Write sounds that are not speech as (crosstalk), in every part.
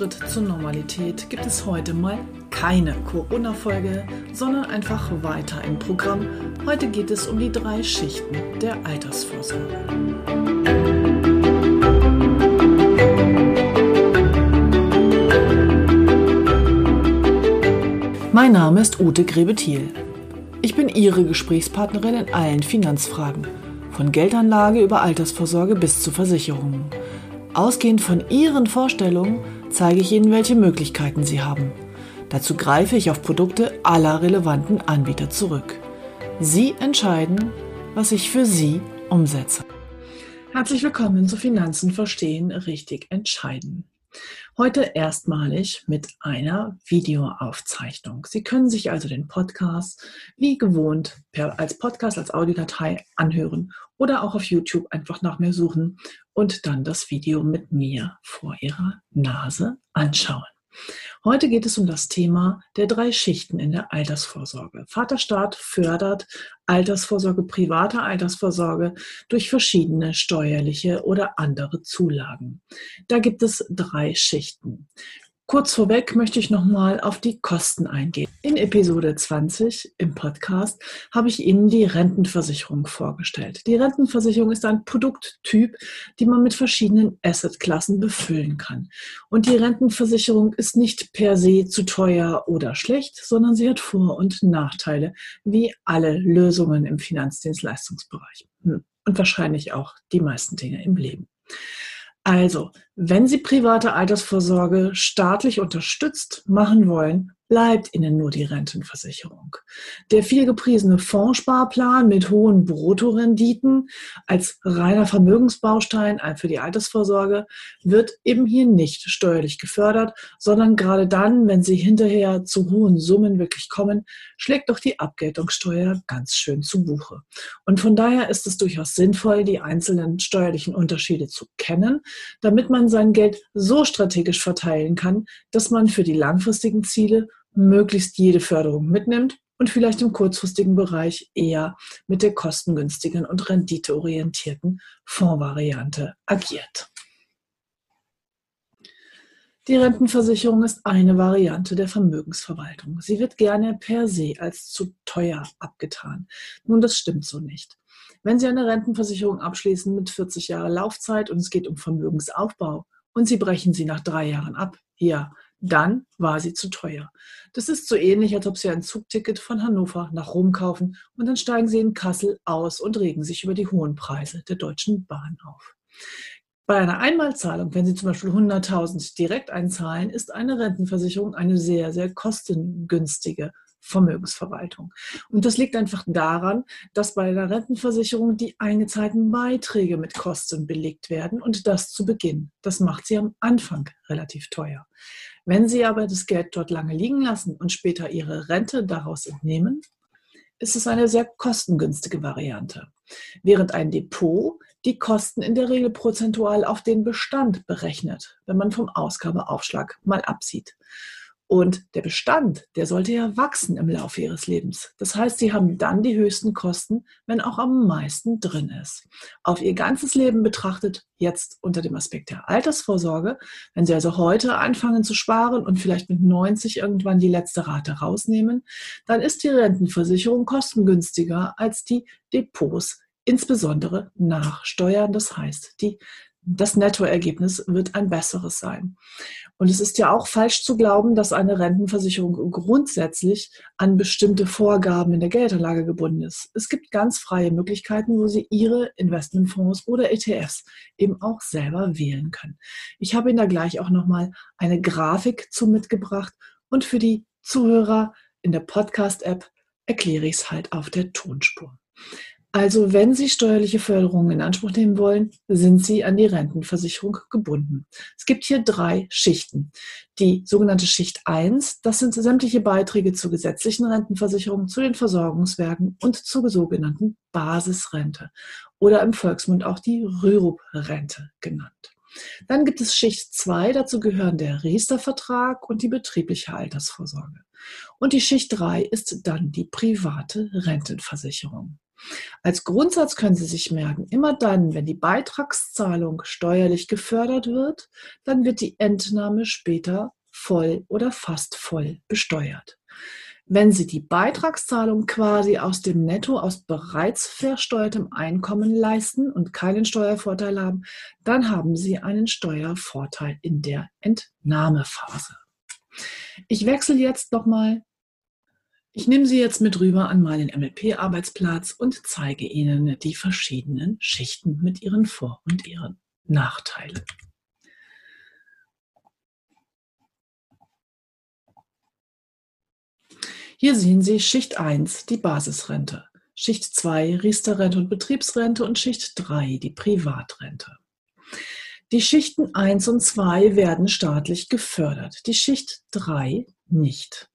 Schritt zur Normalität gibt es heute mal keine Corona-Folge, sondern einfach weiter im Programm. Heute geht es um die drei Schichten der Altersvorsorge. Mein Name ist Ute Grebethiel. Ich bin Ihre Gesprächspartnerin in allen Finanzfragen, von Geldanlage über Altersvorsorge bis zu Versicherungen. Ausgehend von Ihren Vorstellungen zeige ich Ihnen, welche Möglichkeiten Sie haben. Dazu greife ich auf Produkte aller relevanten Anbieter zurück. Sie entscheiden, was ich für Sie umsetze. Herzlich willkommen zu Finanzen verstehen, richtig entscheiden. Heute erstmalig mit einer Videoaufzeichnung. Sie können sich also den Podcast wie gewohnt per, als Podcast, als Audiodatei anhören oder auch auf YouTube einfach nach mir suchen und dann das Video mit mir vor Ihrer Nase anschauen. Heute geht es um das Thema der drei Schichten in der Altersvorsorge. Vaterstaat fördert Altersvorsorge, private Altersvorsorge durch verschiedene steuerliche oder andere Zulagen. Da gibt es drei Schichten. Kurz vorweg möchte ich nochmal auf die Kosten eingehen. In Episode 20 im Podcast habe ich Ihnen die Rentenversicherung vorgestellt. Die Rentenversicherung ist ein Produkttyp, die man mit verschiedenen Assetklassen befüllen kann. Und die Rentenversicherung ist nicht per se zu teuer oder schlecht, sondern sie hat Vor- und Nachteile, wie alle Lösungen im Finanzdienstleistungsbereich. Hm. Und wahrscheinlich auch die meisten Dinge im Leben. Also, wenn Sie private Altersvorsorge staatlich unterstützt machen wollen, bleibt Ihnen nur die Rentenversicherung. Der vielgepriesene Fondssparplan mit hohen Bruttorenditen als reiner Vermögensbaustein für die Altersvorsorge wird eben hier nicht steuerlich gefördert, sondern gerade dann, wenn Sie hinterher zu hohen Summen wirklich kommen, schlägt doch die Abgeltungssteuer ganz schön zu Buche. Und von daher ist es durchaus sinnvoll, die einzelnen steuerlichen Unterschiede zu kennen, damit man sein Geld so strategisch verteilen kann, dass man für die langfristigen Ziele möglichst jede Förderung mitnimmt und vielleicht im kurzfristigen Bereich eher mit der kostengünstigen und renditeorientierten Fondsvariante agiert. Die Rentenversicherung ist eine Variante der Vermögensverwaltung. Sie wird gerne per se als zu teuer abgetan. Nun, das stimmt so nicht. Wenn Sie eine Rentenversicherung abschließen mit 40 Jahre Laufzeit und es geht um Vermögensaufbau und Sie brechen sie nach drei Jahren ab, ja, dann war sie zu teuer. Das ist so ähnlich, als ob Sie ein Zugticket von Hannover nach Rom kaufen und dann steigen Sie in Kassel aus und regen sich über die hohen Preise der Deutschen Bahn auf. Bei einer Einmalzahlung, wenn Sie zum Beispiel 100.000 direkt einzahlen, ist eine Rentenversicherung eine sehr, sehr kostengünstige Vermögensverwaltung. Und das liegt einfach daran, dass bei der Rentenversicherung die eingezahlten Beiträge mit Kosten belegt werden und das zu Beginn. Das macht sie am Anfang relativ teuer. Wenn Sie aber das Geld dort lange liegen lassen und später Ihre Rente daraus entnehmen, ist es eine sehr kostengünstige Variante. Während ein Depot die Kosten in der Regel prozentual auf den Bestand berechnet, wenn man vom Ausgabeaufschlag mal absieht. Und der Bestand, der sollte ja wachsen im Laufe ihres Lebens. Das heißt, sie haben dann die höchsten Kosten, wenn auch am meisten drin ist. Auf ihr ganzes Leben betrachtet, jetzt unter dem Aspekt der Altersvorsorge, wenn sie also heute anfangen zu sparen und vielleicht mit 90 irgendwann die letzte Rate rausnehmen, dann ist die Rentenversicherung kostengünstiger als die Depots, insbesondere nach Steuern. Das heißt, die das Nettoergebnis wird ein besseres sein. Und es ist ja auch falsch zu glauben, dass eine Rentenversicherung grundsätzlich an bestimmte Vorgaben in der Geldanlage gebunden ist. Es gibt ganz freie Möglichkeiten, wo Sie Ihre Investmentfonds oder ETFs eben auch selber wählen können. Ich habe Ihnen da gleich auch nochmal eine Grafik zu mitgebracht und für die Zuhörer in der Podcast-App erkläre ich es halt auf der Tonspur. Also wenn Sie steuerliche Förderungen in Anspruch nehmen wollen, sind Sie an die Rentenversicherung gebunden. Es gibt hier drei Schichten. Die sogenannte Schicht 1, das sind sämtliche Beiträge zur gesetzlichen Rentenversicherung, zu den Versorgungswerken und zur sogenannten Basisrente oder im Volksmund auch die Rürup-Rente genannt. Dann gibt es Schicht 2, dazu gehören der Riester-Vertrag und die betriebliche Altersvorsorge. Und die Schicht 3 ist dann die private Rentenversicherung. Als Grundsatz können Sie sich merken, immer dann, wenn die Beitragszahlung steuerlich gefördert wird, dann wird die Entnahme später voll oder fast voll besteuert. Wenn Sie die Beitragszahlung quasi aus dem Netto, aus bereits versteuertem Einkommen leisten und keinen Steuervorteil haben, dann haben Sie einen Steuervorteil in der Entnahmephase. Ich wechsle jetzt nochmal ich nehme Sie jetzt mit rüber an meinen MLP-Arbeitsplatz und zeige Ihnen die verschiedenen Schichten mit ihren Vor- und ihren Nachteilen. Hier sehen Sie Schicht 1, die Basisrente, Schicht 2, Riester-Rente und Betriebsrente und Schicht 3, die Privatrente. Die Schichten 1 und 2 werden staatlich gefördert, die Schicht 3 nicht.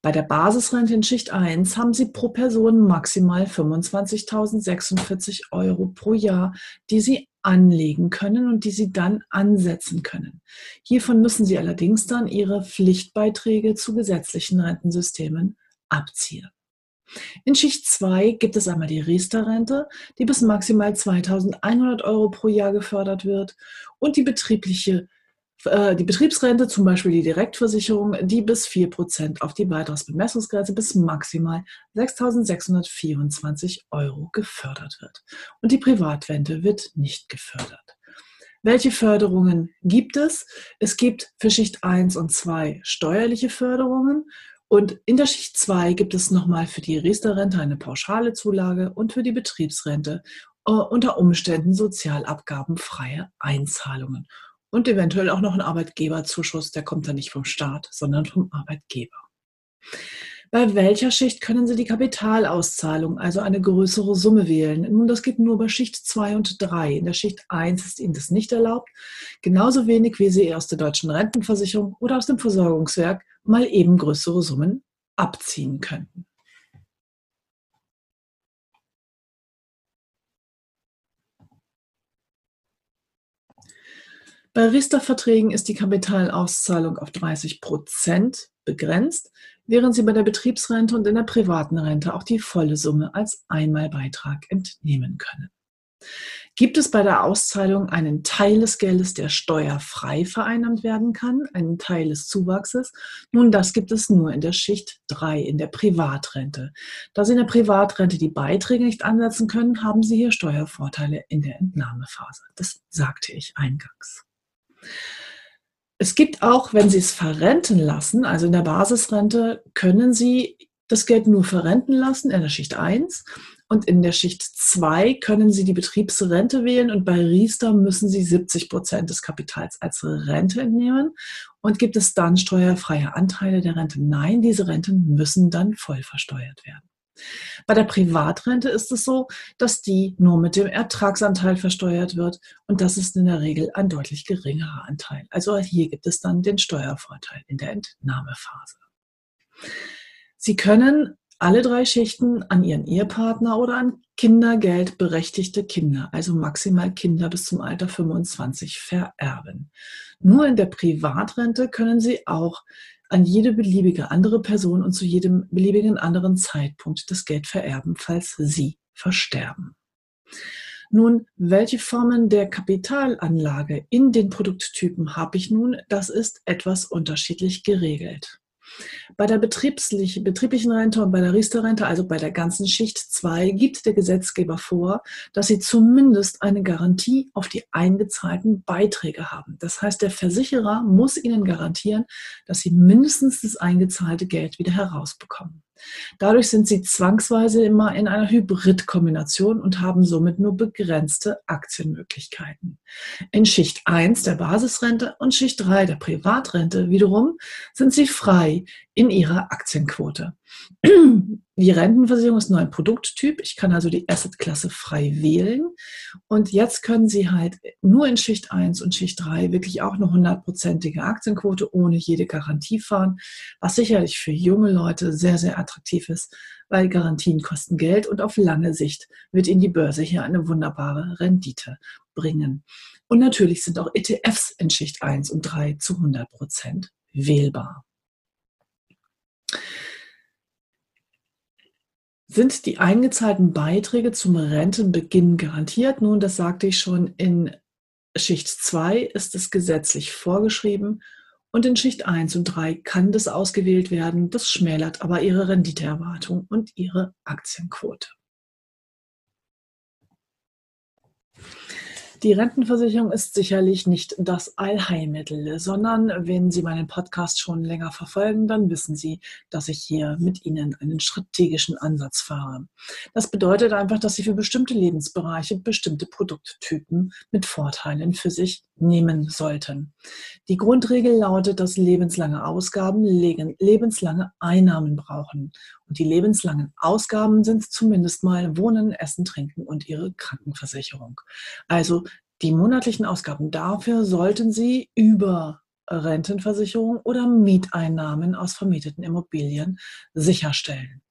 Bei der Basisrente in Schicht 1 haben Sie pro Person maximal 25.046 Euro pro Jahr, die Sie anlegen können und die Sie dann ansetzen können. Hiervon müssen Sie allerdings dann Ihre Pflichtbeiträge zu gesetzlichen Rentensystemen abziehen. In Schicht 2 gibt es einmal die Riester-Rente, die bis maximal 2.100 Euro pro Jahr gefördert wird und die betriebliche die Betriebsrente, zum Beispiel die Direktversicherung, die bis 4% auf die Beitragsbemessungsgrenze bis maximal 6.624 Euro gefördert wird. Und die Privatrente wird nicht gefördert. Welche Förderungen gibt es? Es gibt für Schicht 1 und 2 steuerliche Förderungen und in der Schicht 2 gibt es nochmal für die Riester-Rente eine pauschale Zulage und für die Betriebsrente äh, unter Umständen sozialabgabenfreie Einzahlungen und eventuell auch noch ein Arbeitgeberzuschuss, der kommt dann nicht vom Staat, sondern vom Arbeitgeber. Bei welcher Schicht können Sie die Kapitalauszahlung, also eine größere Summe wählen? Nun, das geht nur bei Schicht 2 und 3. In der Schicht 1 ist Ihnen das nicht erlaubt. Genauso wenig wie Sie aus der deutschen Rentenversicherung oder aus dem Versorgungswerk mal eben größere Summen abziehen könnten. Bei Riester-Verträgen ist die Kapitalauszahlung auf 30 Prozent begrenzt, während Sie bei der Betriebsrente und in der privaten Rente auch die volle Summe als Einmalbeitrag entnehmen können. Gibt es bei der Auszahlung einen Teil des Geldes, der steuerfrei vereinnahmt werden kann, einen Teil des Zuwachses? Nun, das gibt es nur in der Schicht 3, in der Privatrente. Da Sie in der Privatrente die Beiträge nicht ansetzen können, haben Sie hier Steuervorteile in der Entnahmephase. Das sagte ich eingangs. Es gibt auch, wenn Sie es verrenten lassen, also in der Basisrente, können Sie das Geld nur verrenten lassen in der Schicht 1 und in der Schicht 2 können Sie die Betriebsrente wählen und bei Riester müssen Sie 70 Prozent des Kapitals als Rente entnehmen. Und gibt es dann steuerfreie Anteile der Rente? Nein, diese Renten müssen dann voll versteuert werden. Bei der Privatrente ist es so, dass die nur mit dem Ertragsanteil versteuert wird und das ist in der Regel ein deutlich geringerer Anteil. Also hier gibt es dann den Steuervorteil in der Entnahmephase. Sie können alle drei Schichten an Ihren Ehepartner oder an kindergeldberechtigte Kinder, also maximal Kinder bis zum Alter 25, vererben. Nur in der Privatrente können Sie auch an jede beliebige andere Person und zu jedem beliebigen anderen Zeitpunkt das Geld vererben, falls Sie versterben. Nun, welche Formen der Kapitalanlage in den Produkttypen habe ich nun? Das ist etwas unterschiedlich geregelt. Bei der betrieblichen Rente und bei der Riester-Rente, also bei der ganzen Schicht 2, gibt der Gesetzgeber vor, dass Sie zumindest eine Garantie auf die eingezahlten Beiträge haben. Das heißt, der Versicherer muss Ihnen garantieren, dass Sie mindestens das eingezahlte Geld wieder herausbekommen. Dadurch sind sie zwangsweise immer in einer Hybridkombination und haben somit nur begrenzte Aktienmöglichkeiten. In Schicht 1 der Basisrente und Schicht 3 der Privatrente wiederum sind sie frei in ihrer Aktienquote. Die Rentenversicherung ist nur ein Produkttyp. Ich kann also die Assetklasse frei wählen. Und jetzt können Sie halt nur in Schicht 1 und Schicht 3 wirklich auch eine hundertprozentige Aktienquote ohne jede Garantie fahren, was sicherlich für junge Leute sehr, sehr attraktiv ist, weil Garantien kosten Geld und auf lange Sicht wird Ihnen die Börse hier eine wunderbare Rendite bringen. Und natürlich sind auch ETFs in Schicht 1 und 3 zu 100 Prozent wählbar. Sind die eingezahlten Beiträge zum Rentenbeginn garantiert? Nun, das sagte ich schon, in Schicht 2 ist es gesetzlich vorgeschrieben und in Schicht 1 und 3 kann das ausgewählt werden. Das schmälert aber Ihre Renditeerwartung und Ihre Aktienquote. Die Rentenversicherung ist sicherlich nicht das Allheilmittel, sondern wenn Sie meinen Podcast schon länger verfolgen, dann wissen Sie, dass ich hier mit Ihnen einen strategischen Ansatz fahre. Das bedeutet einfach, dass Sie für bestimmte Lebensbereiche bestimmte Produkttypen mit Vorteilen für sich nehmen sollten. Die Grundregel lautet, dass lebenslange Ausgaben lebenslange Einnahmen brauchen. Und die lebenslangen Ausgaben sind zumindest mal Wohnen, Essen, Trinken und Ihre Krankenversicherung. Also die monatlichen Ausgaben dafür sollten Sie über Rentenversicherung oder Mieteinnahmen aus vermieteten Immobilien sicherstellen.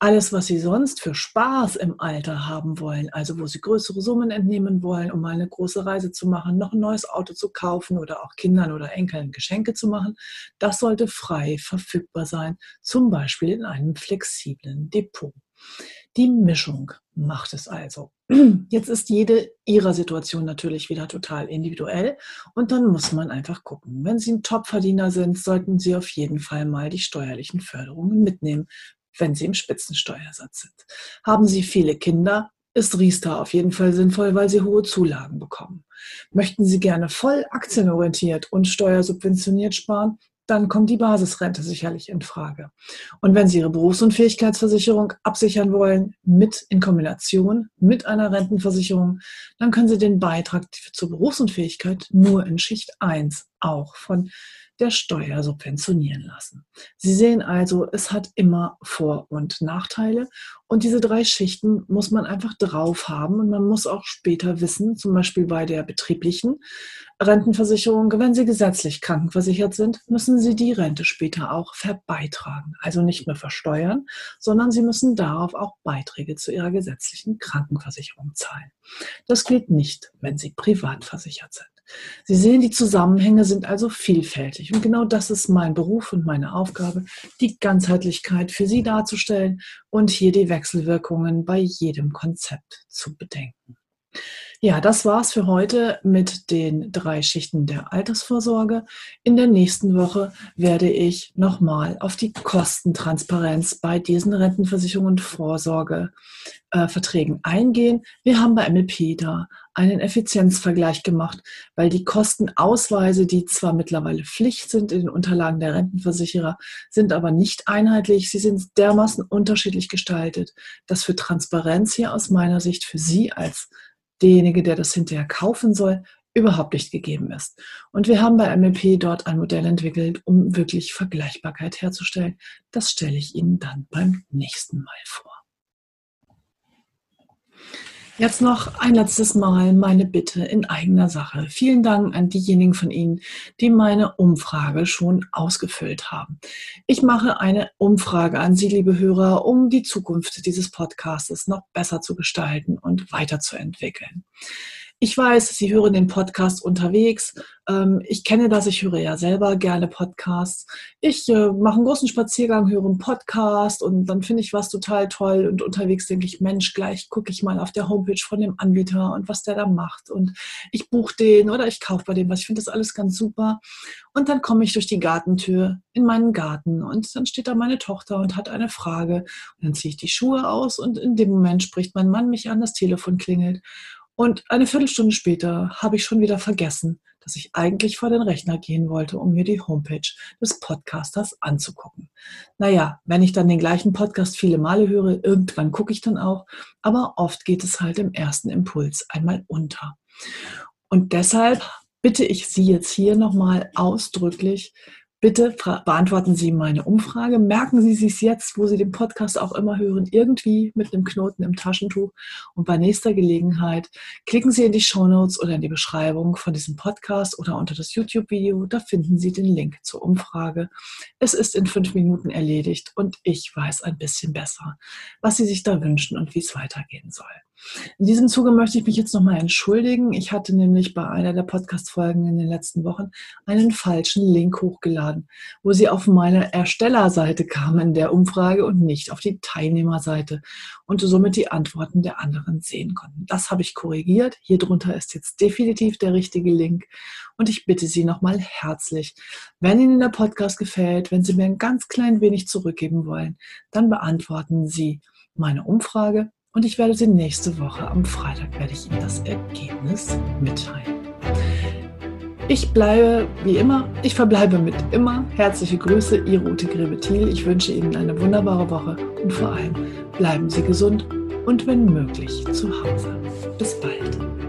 Alles, was Sie sonst für Spaß im Alter haben wollen, also wo Sie größere Summen entnehmen wollen, um mal eine große Reise zu machen, noch ein neues Auto zu kaufen oder auch Kindern oder Enkeln Geschenke zu machen, das sollte frei verfügbar sein, zum Beispiel in einem flexiblen Depot. Die Mischung macht es also. (clears throat) Jetzt ist jede Ihrer Situation natürlich wieder total individuell und dann muss man einfach gucken. Wenn Sie ein Topverdiener sind, sollten Sie auf jeden Fall mal die steuerlichen Förderungen mitnehmen, wenn sie im Spitzensteuersatz sind. Haben Sie viele Kinder, ist Riester auf jeden Fall sinnvoll, weil Sie hohe Zulagen bekommen. Möchten Sie gerne voll aktienorientiert und steuersubventioniert sparen, dann kommt die Basisrente sicherlich in Frage. Und wenn Sie Ihre Berufsunfähigkeitsversicherung absichern wollen, mit in Kombination mit einer Rentenversicherung, dann können Sie den Beitrag zur Berufsunfähigkeit nur in Schicht 1 auch von der Steuer subventionieren lassen. Sie sehen also, es hat immer Vor- und Nachteile und diese drei Schichten muss man einfach drauf haben und man muss auch später wissen, zum Beispiel bei der betrieblichen Rentenversicherung, wenn Sie gesetzlich krankenversichert sind, müssen Sie die Rente später auch verbeitragen. Also nicht nur versteuern, sondern Sie müssen darauf auch Beiträge zu Ihrer gesetzlichen Krankenversicherung zahlen. Das gilt nicht, wenn Sie privat versichert sind. Sie sehen, die Zusammenhänge sind also vielfältig. Und genau das ist mein Beruf und meine Aufgabe, die Ganzheitlichkeit für Sie darzustellen und hier die Wechselwirkungen bei jedem Konzept zu bedenken. Ja, das war's für heute mit den drei Schichten der Altersvorsorge. In der nächsten Woche werde ich nochmal auf die Kostentransparenz bei diesen Rentenversicherungen und Vorsorgeverträgen äh, eingehen. Wir haben bei MLP da einen Effizienzvergleich gemacht, weil die Kostenausweise, die zwar mittlerweile Pflicht sind in den Unterlagen der Rentenversicherer, sind aber nicht einheitlich. Sie sind dermaßen unterschiedlich gestaltet, dass für Transparenz hier aus meiner Sicht für Sie als derjenige, der das hinterher kaufen soll, überhaupt nicht gegeben ist. Und wir haben bei MLP dort ein Modell entwickelt, um wirklich Vergleichbarkeit herzustellen. Das stelle ich Ihnen dann beim nächsten Mal vor. Jetzt noch ein letztes Mal meine Bitte in eigener Sache. Vielen Dank an diejenigen von Ihnen, die meine Umfrage schon ausgefüllt haben. Ich mache eine Umfrage an Sie, liebe Hörer, um die Zukunft dieses Podcasts noch besser zu gestalten und weiterzuentwickeln. Ich weiß, Sie hören den Podcast unterwegs. Ähm, ich kenne das, ich höre ja selber gerne Podcasts. Ich äh, mache einen großen Spaziergang, höre einen Podcast und dann finde ich was total toll und unterwegs denke ich, Mensch, gleich gucke ich mal auf der Homepage von dem Anbieter und was der da macht und ich buche den oder ich kaufe bei dem was. Ich finde das alles ganz super. Und dann komme ich durch die Gartentür in meinen Garten und dann steht da meine Tochter und hat eine Frage. Und dann ziehe ich die Schuhe aus und in dem Moment spricht mein Mann mich an, das Telefon klingelt. Und eine Viertelstunde später habe ich schon wieder vergessen, dass ich eigentlich vor den Rechner gehen wollte, um mir die Homepage des Podcasters anzugucken. Naja, wenn ich dann den gleichen Podcast viele Male höre, irgendwann gucke ich dann auch, aber oft geht es halt im ersten Impuls einmal unter. Und deshalb bitte ich Sie jetzt hier nochmal ausdrücklich, Bitte beantworten Sie meine Umfrage. Merken Sie sich jetzt, wo Sie den Podcast auch immer hören, irgendwie mit einem Knoten im Taschentuch. Und bei nächster Gelegenheit klicken Sie in die Show Notes oder in die Beschreibung von diesem Podcast oder unter das YouTube-Video. Da finden Sie den Link zur Umfrage. Es ist in fünf Minuten erledigt und ich weiß ein bisschen besser, was Sie sich da wünschen und wie es weitergehen soll. In diesem Zuge möchte ich mich jetzt nochmal entschuldigen. Ich hatte nämlich bei einer der Podcast-Folgen in den letzten Wochen einen falschen Link hochgeladen, wo sie auf meine Erstellerseite kamen in der Umfrage und nicht auf die Teilnehmerseite und somit die Antworten der anderen sehen konnten. Das habe ich korrigiert. Hier drunter ist jetzt definitiv der richtige Link und ich bitte Sie nochmal herzlich, wenn Ihnen der Podcast gefällt, wenn Sie mir ein ganz klein wenig zurückgeben wollen, dann beantworten Sie meine Umfrage und ich werde Sie nächste Woche am Freitag werde ich Ihnen das Ergebnis mitteilen. Ich bleibe wie immer, ich verbleibe mit immer. Herzliche Grüße, Ihre Ute Grebethiel. Ich wünsche Ihnen eine wunderbare Woche und vor allem bleiben Sie gesund und wenn möglich zu Hause. Bis bald.